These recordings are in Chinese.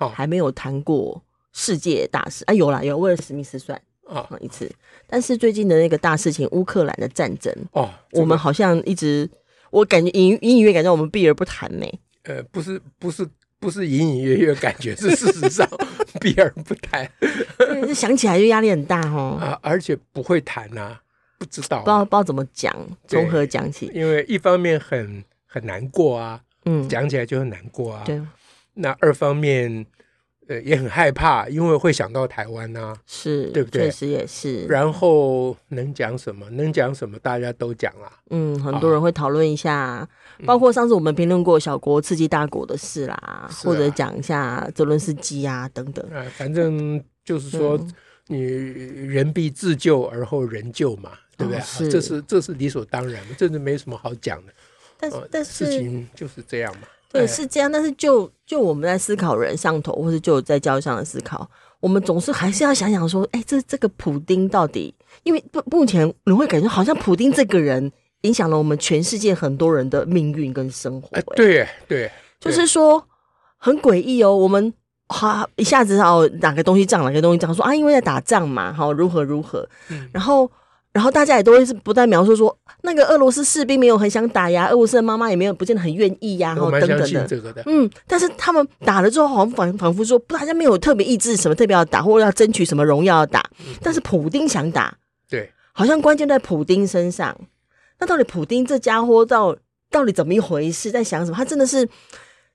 嗯还没有谈过世界大事啊，有啦，有为了史密斯算啊一次，但是最近的那个大事情，乌克兰的战争哦，我们好像一直，我感觉隐隐隐约感觉我们避而不谈呢。呃，不是不是不是隐隐约约感觉，是事实上 避而不谈。这想起来就压力很大哦啊，而且不会谈呐，不知道，不知道不知道怎么讲，从何讲起？因为一方面很很难过啊，嗯，讲起来就很难过啊，对。那二方面，呃，也很害怕，因为会想到台湾呐、啊，是对不对？确实也是。然后能讲什么？能讲什么？大家都讲啊。嗯，很多人会讨论一下，哦、包括上次我们评论过小国刺激大国的事啦，啊、或者讲一下泽伦斯基啊等等。啊，反正就是说，你人必自救而后人救嘛，嗯、对不对？哦、是这是这是理所当然的，这是没什么好讲的。但是，呃、但是事情就是这样嘛。对，是这样，但是就就我们在思考人上头，或是就在教育上的思考，我们总是还是要想想说，哎，这这个普丁到底，因为不目前你会感觉好像普丁这个人影响了我们全世界很多人的命运跟生活。哎，对对，就是说很诡异哦，我们哈一下子哦哪个东西涨，哪个东西涨，说啊，因为在打仗嘛，好如何如何，嗯、然后。然后大家也都会是不断描述说，那个俄罗斯士兵没有很想打呀，俄罗斯的妈妈也没有不见得很愿意呀，然后等等的。的嗯，但是他们打了之后，好像仿仿佛说，不，大家没有特别意志什么特别要打，或者要争取什么荣耀要打。嗯、但是普丁想打，对，好像关键在普丁身上。那到底普丁这家伙到到底怎么一回事？在想什么？他真的是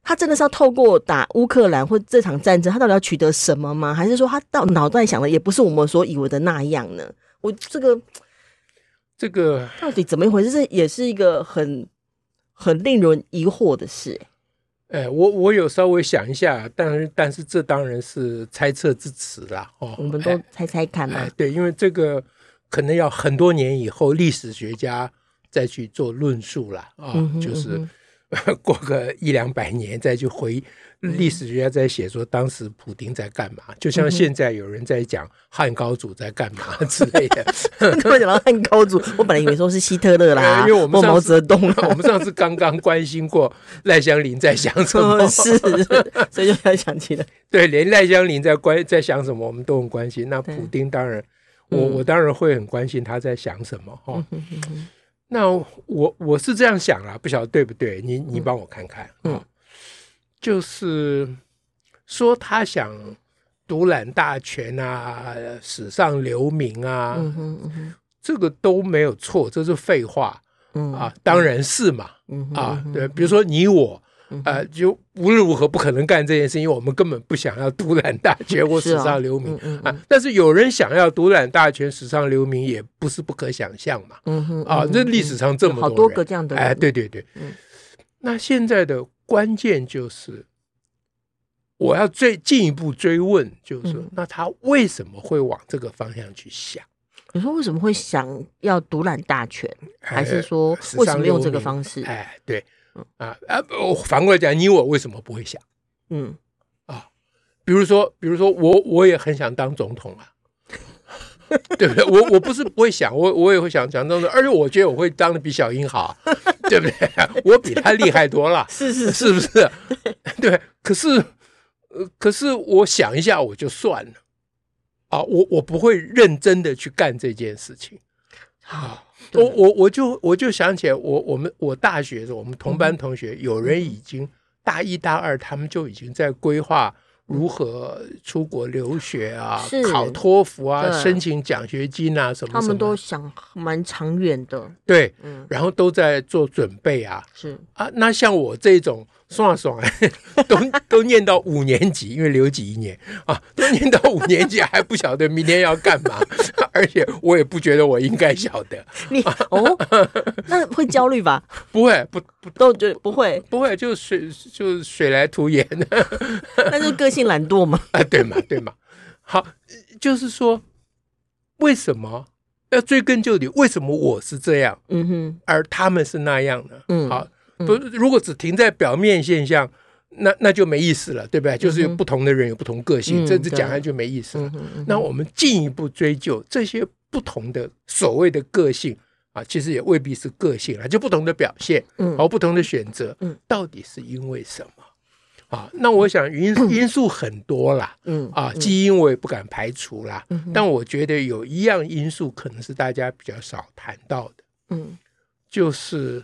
他真的是要透过打乌克兰或这场战争，他到底要取得什么吗？还是说他到脑袋想的也不是我们所以为的那样呢？我这个。这个到底怎么一回事？这也是一个很很令人疑惑的事。哎，我我有稍微想一下，但是但是这当然是猜测之词啦。哦，我们都猜猜看嘛。对，因为这个可能要很多年以后历史学家再去做论述了啊，嗯哼，就是。嗯 过个一两百年再去回历史学家在写说当时普丁在干嘛，就像现在有人在讲汉高祖在干嘛 之类的。刚刚讲到汉高祖，我本来以为说是希特勒啦，因为我们毛泽东，我们上次刚刚关心过赖香林在想什么，是，所以就才想起来。对，连赖香林在关在想什么，我们都很关心。那普丁当然，我我当然会很关心他在想什么哈。那我我是这样想啦，不晓得对不对？你你帮我看看，嗯，就是说他想独揽大权啊，史上留名啊，嗯哼嗯哼，这个都没有错，这是废话，嗯啊，当然是嘛，嗯啊，对，比如说你我。呃，就无论如何不可能干这件事，因为我们根本不想要独揽大权或史上留名、啊。但是有人想要独揽大权、史上留名，也不是不可想象嘛。嗯哼，啊，这历史上这么多，好多个这样的人。哎，对对对。嗯、那现在的关键就是，我要最进一步追问，就是说，嗯、那他为什么会往这个方向去想？你说为什么会想要独揽大权，还是说为什么用这个方式？哎，哎，对。啊啊！我反过来讲，你我为什么不会想？嗯啊，比如说，比如说我我也很想当总统啊，对不对？我我不是不会想，我我也会想当总统，而且我觉得我会当的比小英好，对不对？我比他厉害多了，是是是不是？对，可是呃，可是我想一下我就算了啊，我我不会认真的去干这件事情啊。我我我就我就想起来，我我们我大学的时候，我们同班同学有人已经大一大二，他们就已经在规划如何出国留学啊，考托福啊，申请奖学金啊什么什么。他们都想蛮长远的，对，然后都在做准备啊。是啊，那像我这种爽啊爽啊，都都念到五年级，因为留级一年啊，都念到五年级还不晓得明天要干嘛，而且我也不觉得我应该晓得。你哦，那会焦虑吧？不会，不不都觉得不会，不会，就水就水来土掩的。那就个性懒惰嘛？啊，对嘛对嘛。好，就是说，为什么要追根究底？为什么我是这样？嗯哼，而他们是那样的？嗯，好。不，如果只停在表面现象，那那就没意思了，对不对？就是有不同的人有不同个性，这这讲下就没意思了。那我们进一步追究这些不同的所谓的个性啊，其实也未必是个性啊，就不同的表现，嗯，和不同的选择，嗯，到底是因为什么？啊，那我想因因素很多啦，嗯，啊，基因我也不敢排除啦，但我觉得有一样因素可能是大家比较少谈到的，嗯，就是。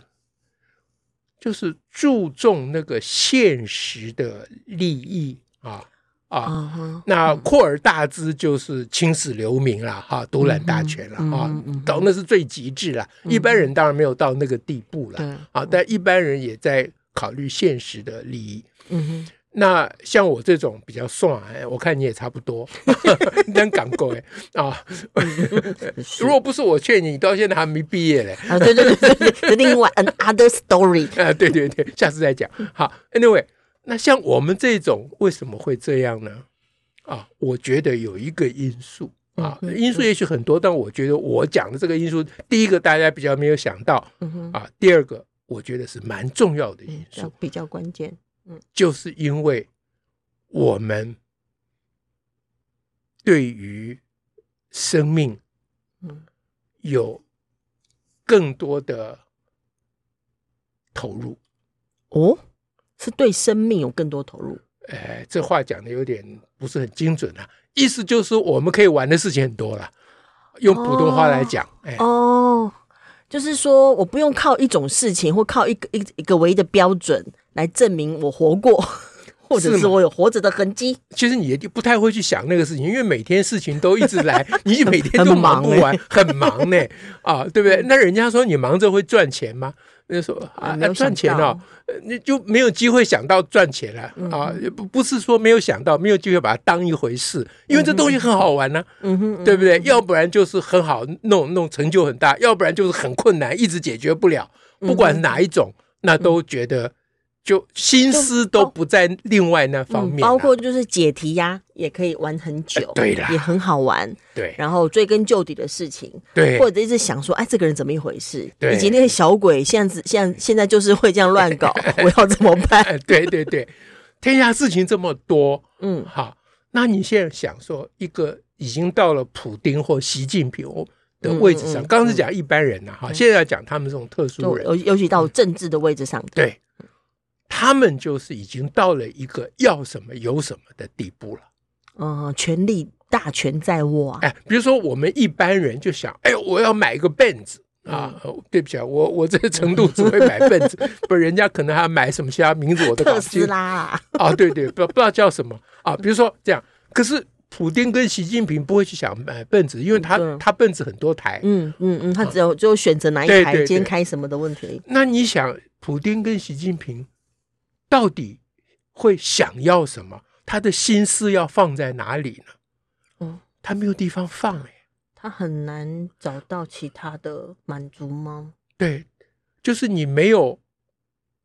就是注重那个现实的利益啊啊，uh. 那扩而大之就是青史留名了哈，独揽大权了啊，到那是最极致了。一般人当然没有到那个地步了啊，但一般人也在考虑现实的利益。嗯哼。那像我这种比较爽，我看你也差不多，能讲过哎啊！如果不是我劝你，你到现在还没毕业嘞。啊，对对对，另外 another story 啊，对对对，下次再讲。好，Anyway，那像我们这种为什么会这样呢？啊，我觉得有一个因素啊，因素也许很多，但我觉得我讲的这个因素，第一个大家比较没有想到啊，第二个我觉得是蛮重要的因素，比较关键。嗯，就是因为我们对于生命，嗯，有更多的投入。哦，是对生命有更多投入？哎，这话讲的有点不是很精准啊。意思就是我们可以玩的事情很多了。用普通话来讲，哎，哦，就是说我不用靠一种事情或靠一个一一个唯一的标准。来证明我活过，或者是我有活着的痕迹。其实你也不太会去想那个事情，因为每天事情都一直来，你每天都忙不完，很忙呢、欸。啊，对不对？那人家说你忙着会赚钱吗？那说啊，赚钱哦，你就没有机会想到赚钱了啊。不不是说没有想到，没有机会把它当一回事，因为这东西很好玩呢、啊，对不对？要不然就是很好弄，弄成就很大；要不然就是很困难，一直解决不了。不管哪一种，那都觉得。就心思都不在另外那方面，包括就是解题呀，也可以玩很久，对的，也很好玩，对。然后追根究底的事情，对，或者一直想说，哎，这个人怎么一回事？对。以及那个小鬼，现在现在现在就是会这样乱搞，我要怎么办？对对对，天下事情这么多，嗯，好，那你现在想说，一个已经到了普丁或习近平的位置上，刚刚是讲一般人呐，哈，现在要讲他们这种特殊人，尤尤其到政治的位置上，对。他们就是已经到了一个要什么有什么的地步了，嗯，权力大权在握啊！哎，比如说我们一般人就想，哎，我要买一个 Benz 啊，对不起啊，我我这个程度只会买 Benz，不，人家可能还要买什么其他名字我都搞不清。特斯拉啊，啊，对对，不不知道叫什么。啊，比如说这样，可是普丁跟习近平不会去想买 Benz，因为他他 Benz 很多台，嗯嗯嗯，他只有就选择哪一台，今天开什么的问题。那你想，普丁跟习近平？到底会想要什么？他的心思要放在哪里呢？哦，他没有地方放哎，他很难找到其他的满足吗？对，就是你没有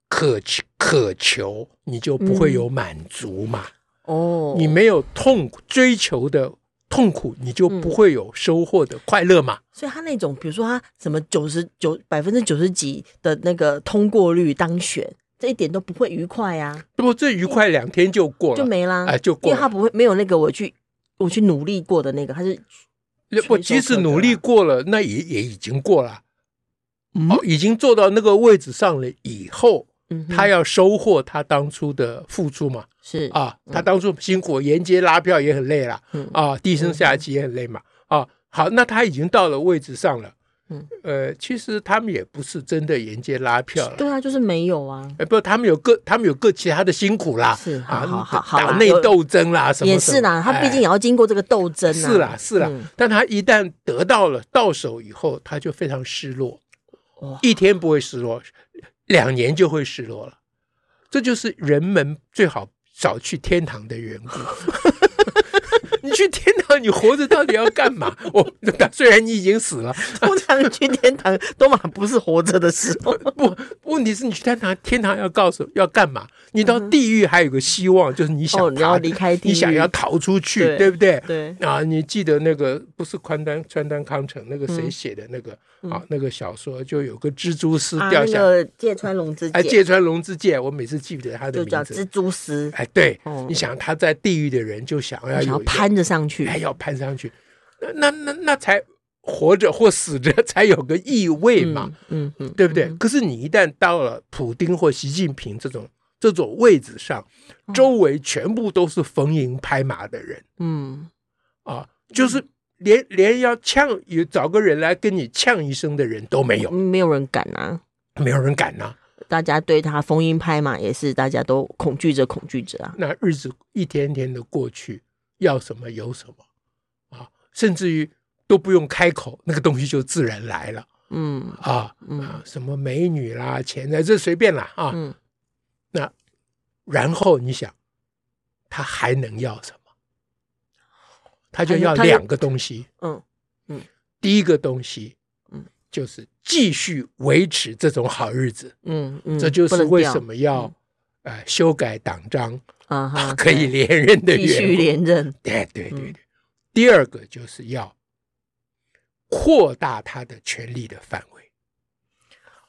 渴求，渴求你就不会有满足嘛。哦，你没有痛追求的痛苦，你就不会有收获的快乐嘛。所以他那种，比如说他什么九十九百分之九十几的那个通过率当选。这一点都不会愉快呀！不，这愉快两天就过了，就没啦。哎，就过了，因为他不会没有那个我去我去努力过的那个，他是不，即使努力过了，那也也已经过了。哦，已经坐到那个位置上了以后，他要收获他当初的付出嘛？是啊，他当初辛苦沿街拉票也很累了，啊，低声下气也很累嘛。啊，好，那他已经到了位置上了。嗯，呃，其实他们也不是真的沿街拉票了，对啊，就是没有啊。哎，不，他们有各，他们有各其他的辛苦啦，是啊，好好好，党内斗争啦，什么也是啦，他毕竟也要经过这个斗争啊，是啦，是啦。但他一旦得到了到手以后，他就非常失落，一天不会失落，两年就会失落了。这就是人们最好少去天堂的缘故。你去天堂，你活着到底要干嘛？我虽然你已经死了，通常去天堂都嘛不是活着的时候。不，问题是你去天堂，天堂要告诉要干嘛？你到地狱还有个希望，就是你想、哦、你要离开地狱，你想要逃出去，对，对不对？对啊，你记得那个不是宽端川端康成那个谁写的那个、嗯、啊那个小说，就有个蜘蛛丝掉下来，芥川龙之介，哎，芥川龙之介，我每次记不得他的名字，就叫蜘蛛丝。哎，对，哦、你想他在地狱的人就想要有攀着上去，还要攀上去，那那那那才活着或死着 才有个意味嘛，嗯嗯，嗯，对不对？嗯、可是你一旦到了普丁或习近平这种。这种位置上，周围全部都是逢迎拍马的人，嗯，啊，就是连连要呛，也找个人来跟你呛一声的人都没有，没有人敢啊，没有人敢呐、啊，大家对他逢迎拍马也是大家都恐惧着，恐惧着啊。那日子一天天的过去，要什么有什么啊，甚至于都不用开口，那个东西就自然来了，嗯啊，啊，什么美女啦、钱在这随便啦啊。嗯那，然后你想，他还能要什么？他就要两个东西。嗯嗯，第一个东西，嗯，就是继续维持这种好日子。嗯嗯，这就是为什么要呃修改党章啊，可以连任的原因。继续连任。对对对对。第二个就是要扩大他的权力的范围。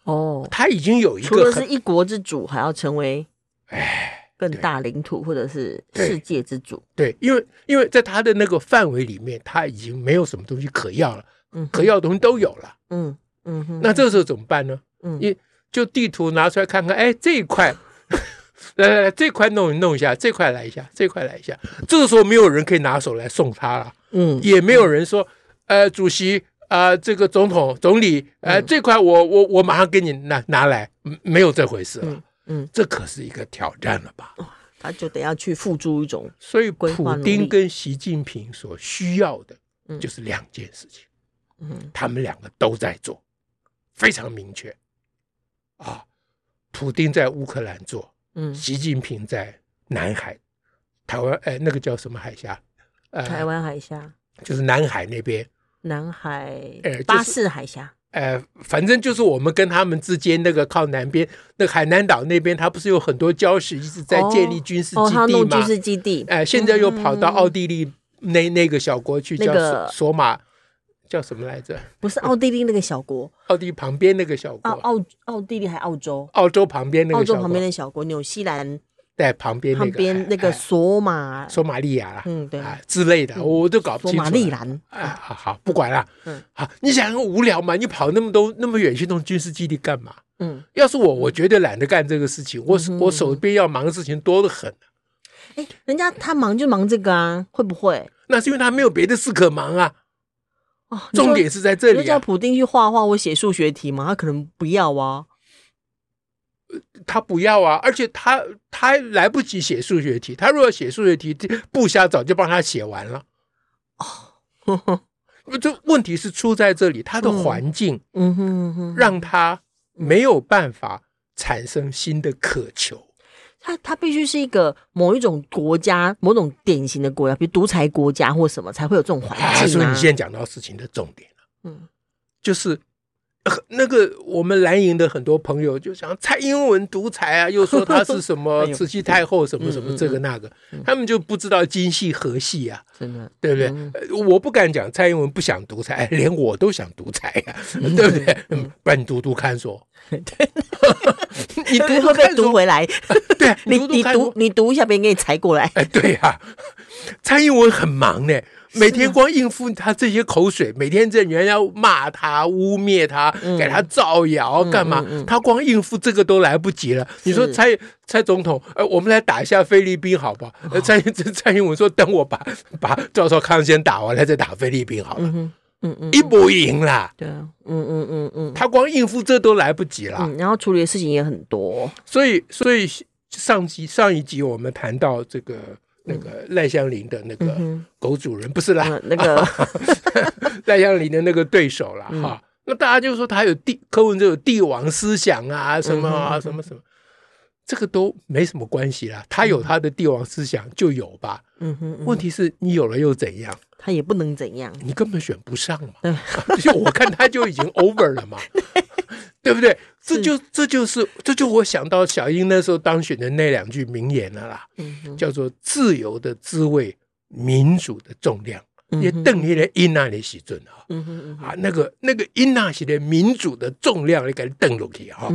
哦，他已经有一个，除了是一国之主，还要成为哎更大领土或者是世界之主。对，对，因为因为在他的那个范围里面，他已经没有什么东西可要了，嗯，可要的东西都有了，嗯嗯哼。那这个时候怎么办呢？嗯，一就地图拿出来看看，哎，这一块，来来来，这块弄弄一下，这块来一下，这块来一下。这个时候没有人可以拿手来送他了，嗯，也没有人说，呃，主席。啊、呃，这个总统、总理，呃，嗯、这块我我我马上给你拿拿来，没有这回事了。嗯，嗯，这可是一个挑战了吧？他就得要去付诸一种。所以，普丁跟习近平所需要的就是两件事情。嗯，他们两个都在做，非常明确。啊，普丁在乌克兰做，嗯，习近平在南海、台湾，哎，那个叫什么海峡？呃、台湾海峡，就是南海那边。南海，呃，巴士海峡，呃，反正就是我们跟他们之间那个靠南边，那个海南岛那边，它不是有很多礁石一直在建立军事基地吗？哦，哦，军事基地，哎，现在又跑到奥地利那那个小国去，叫索马，叫什么来着？不是奥地利那个小国，奥地利旁边那个小国，奥奥地利还澳洲？澳洲旁边那个，澳洲旁边的小国，纽西兰。在旁边，旁边那个索马索马利亚啦，嗯，对啊之类的，我都搞不清楚。索马利兰，啊，好好不管了，嗯，好，你想无聊嘛？你跑那么多那么远去弄军事基地干嘛？嗯，要是我，我绝对懒得干这个事情。我我手边要忙的事情多得很。哎，人家他忙就忙这个啊，会不会？那是因为他没有别的事可忙啊。哦，重点是在这里。叫普丁去画画或写数学题嘛？他可能不要啊。他不要啊，而且他他还来不及写数学题。他如果写数学题，部下早就帮他写完了。哦，这问题是出在这里，他的环境，嗯哼，让他没有办法产生新的渴求。他他必须是一个某一种国家，某种典型的国家，比如独裁国家或什么，才会有这种环境啊。所以你现在讲到事情的重点了，嗯，就是。那个我们蓝营的很多朋友就想蔡英文独裁啊，又说他是什么 慈禧太后什么什么这个那个，他们就不知道今夕何夕啊，真的对不对？我不敢讲蔡英文不想独裁，连我都想独裁呀，对不对？不然 你读读看说，对，你读会不会读回来？对，你你读你读一下，别人给你裁过来。哎，对呀，蔡英文很忙呢。每天光应付他这些口水，每天这人家骂他、污蔑他、给他造谣干嘛？他光应付这个都来不及了。你说蔡蔡总统，呃，我们来打一下菲律宾好不好？蔡蔡英文说，等我把 把赵少康先打完了再打菲律宾好了。嗯嗯，一不赢啦。对啊，嗯嗯嗯嗯，他光应付这都来不及了。然后处理的事情也很多，所以所以上集上一集我们谈到这个。那个赖香林的那个狗主人不是啦，嗯、那个 赖香林的那个对手啦哈。那大家就说他有帝柯文哲有帝王思想啊，什么啊，什么什么。这个都没什么关系啦。他有他的帝王思想就有吧。嗯哼，问题是你有了又怎样？他也不能怎样，你根本选不上嘛。对，就我看他就已经 over 了嘛，对不对？这就这就是这就我想到小英那时候当选的那两句名言了啦，叫做“自由的滋味，民主的重量”。也邓起来因那里喜尊哈，啊，那个那个因那些的民主的重量，你给它邓落去哈，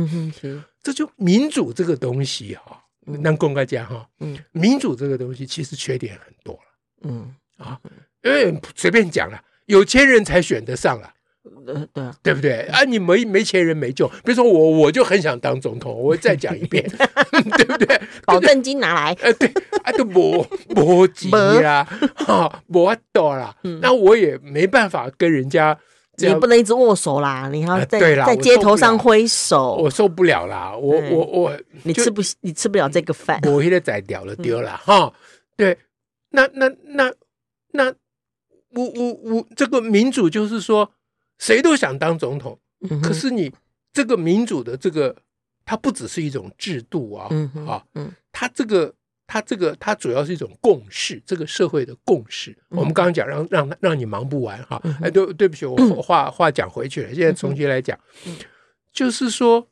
这就民主这个东西哈，能公开讲哈，嗯民主这个东西其实缺点很多了，嗯啊，因为随便讲了，有钱人才选得上了。呃，对啊，对不对啊？你没没钱人没救。比如说我，我就很想当总统，我再讲一遍，对不对？保证金拿来。呃，对啊，都没没急啦，哈，没多啦。那我也没办法跟人家，你不能一直握手啦，你要在在街头上挥手，我受不了啦。我我我，你吃不你吃不了这个饭，我现在宰掉了丢了哈。对，那那那那，我我我，这个民主就是说。谁都想当总统，可是你这个民主的这个，它不只是一种制度啊，啊，它这个，它这个，它主要是一种共识，这个社会的共识。我们刚刚讲让让让你忙不完哈，哎，对对不起，我话话讲回去了，现在重新来讲，就是说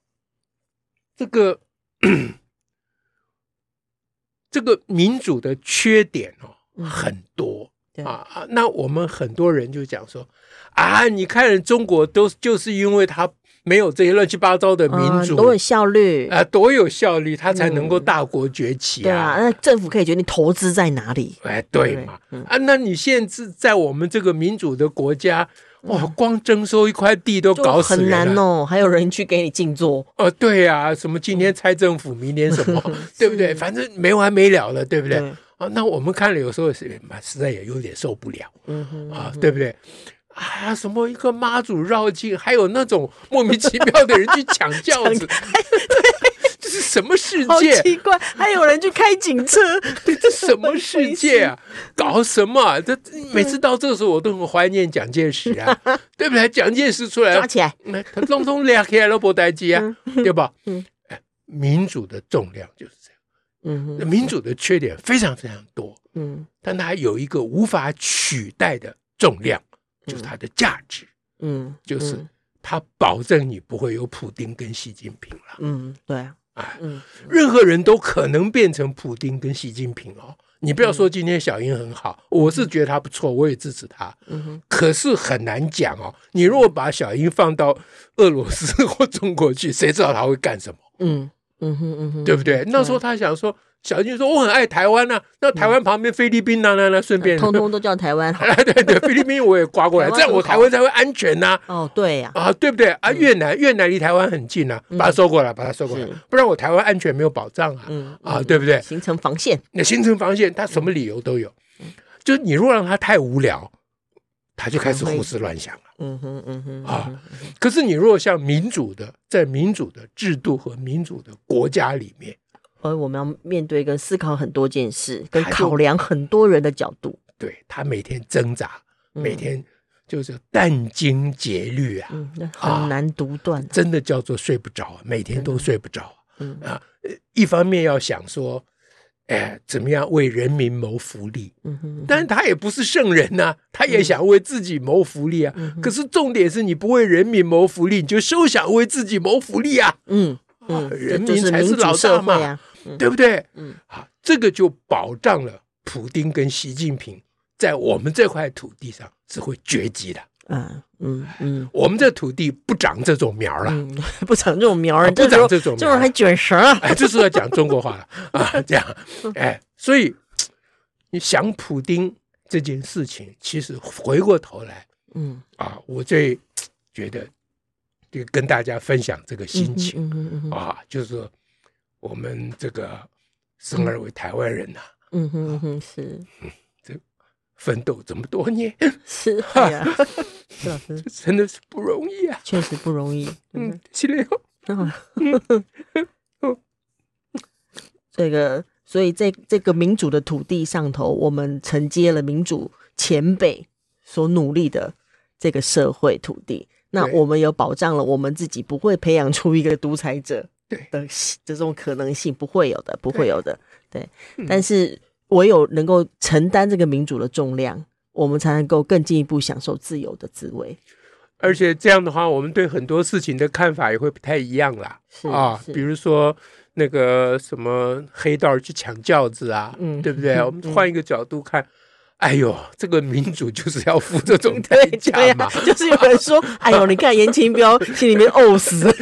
这个 这个民主的缺点哦很多。啊啊！那我们很多人就讲说啊，你看中国都就是因为他没有这些乱七八糟的民主，多有效率啊，多有效率，它才能够大国崛起啊。对啊，那政府可以决定投资在哪里。哎，对嘛？啊，那你现在在我们这个民主的国家，哇，光征收一块地都搞死很难哦，还有人去给你静坐。哦，对呀，什么今天拆政府，明天什么，对不对？反正没完没了了，对不对？啊，那我们看了有时候是实在也有点受不了，嗯哼，啊，对不对？啊，什么一个妈祖绕境，还有那种莫名其妙的人去抢轿子，这是什么世界？奇怪，还有人去开警车，对，这什么世界啊？搞什么？这每次到这个时候，我都很怀念蒋介石啊，对不对？蒋介石出来抓起来，他通通俩起来都不待机啊，对吧？嗯，民主的重量就是这样。嗯，民主的缺点非常非常多，嗯，但它有一个无法取代的重量，就是它的价值，嗯，就是它保证你不会有普丁跟习近平了，嗯，对，哎，嗯，任何人都可能变成普丁跟习近平哦。你不要说今天小英很好，我是觉得他不错，我也支持他，嗯哼，可是很难讲哦。你如果把小英放到俄罗斯 或中国去，谁知道他会干什么？嗯。嗯哼嗯哼，对不对？那时候他想说，小军说我很爱台湾呐，那台湾旁边菲律宾呐？那那顺便通通都叫台湾。对对，菲律宾我也刮过来，这样我台湾才会安全呐。哦，对呀，啊，对不对啊？越南越南离台湾很近呐，把它收过来，把它收过来，不然我台湾安全没有保障啊。啊，对不对？形成防线，那形成防线，他什么理由都有。就你如果让他太无聊，他就开始胡思乱想了。嗯哼嗯哼啊，可是你如果像民主的，在民主的制度和民主的国家里面，而我们要面对跟思考很多件事，跟考量很多人的角度。对，他每天挣扎，每天就是殚精竭虑啊，嗯很难独断，真的叫做睡不着，每天都睡不着。嗯啊，一方面要想说。哎，怎么样为人民谋福利？嗯哼，但是他也不是圣人呐、啊，他也想为自己谋福利啊。嗯、可是重点是你不为人民谋福利，你就休想为自己谋福利啊。嗯嗯，人民才是老大嘛，啊嗯、对不对？嗯，好，这个就保障了普丁跟习近平在我们这块土地上是会绝迹的。嗯嗯嗯，我们这土地不长这种苗了，不长这种苗了，不长这种，这会儿还卷舌啊！哎，这是要讲中国话了。啊，这样，哎，所以你想普丁这件事情，其实回过头来，嗯。啊，我最觉得就跟大家分享这个心情。啊，就是说我们这个生而为台湾人呐，嗯哼哼，是。这奋斗这么多年，是呀，是老师，真的是不容易啊，确实不容易。嗯，谢谢。这个，所以在这个民主的土地上头，我们承接了民主前辈所努力的这个社会土地，那我们有保障了我们自己不会培养出一个独裁者。的这种可能性不会有的，不会有的。对，对，但是唯有能够承担这个民主的重量，我们才能够更进一步享受自由的滋味。而且这样的话，我们对很多事情的看法也会不太一样啦。是啊，比如说那个什么黑道去抢轿子啊，嗯，对不对？我们换一个角度看，嗯、哎呦，这个民主就是要付这种 代价嘛。就是有人说，哎呦，你看颜清标心里面呕死，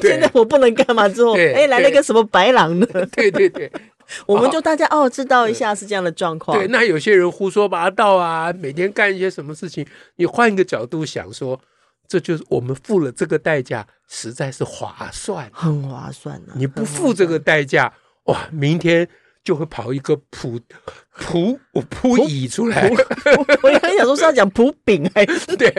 现在我不能干嘛之后，哎，来了一个什么白狼呢？对对对。我们就大家哦，知道一下是这样的状况。对，那有些人胡说八道啊，每天干一些什么事情？你换一个角度想说，这就是我们付了这个代价，实在是划算，很划算啊。你不付这个代价，哇，明天。就会跑一个蒲蒲蒲乙出来，我刚想说是要讲蒲丙还是对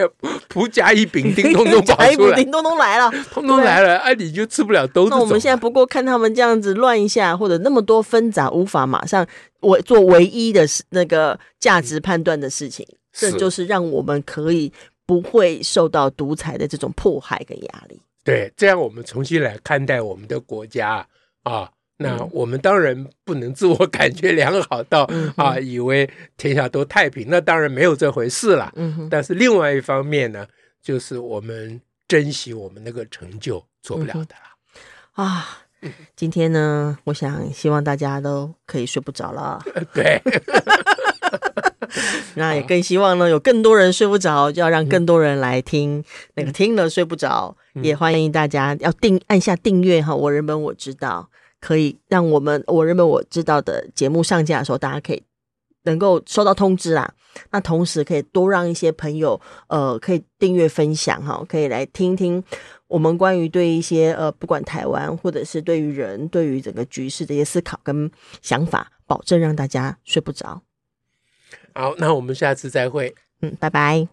蒲甲乙丙丁通通跑出来，丁通通来了，通通来了，哎，你就吃不了兜着走。那我们现在不过看他们这样子乱一下，或者那么多纷杂，无法马上我做唯一的那个价值判断的事情，这就是让我们可以不会受到独裁的这种迫害跟压力。对，这样我们重新来看待我们的国家啊。那我们当然不能自我感觉良好到啊，以为天下都太平。那当然没有这回事了。但是另外一方面呢，就是我们珍惜我们那个成就做不了的了。啊，今天呢，我想希望大家都可以睡不着了。对。那也更希望呢，有更多人睡不着，就要让更多人来听。那个听了睡不着，也欢迎大家要订按下订阅哈。我人本我知道。可以让我们我认为我知道的节目上架的时候，大家可以能够收到通知啦。那同时可以多让一些朋友呃，可以订阅分享哈，可以来听听我们关于对一些呃，不管台湾或者是对于人、对于整个局势的一些思考跟想法，保证让大家睡不着。好，那我们下次再会。嗯，拜拜。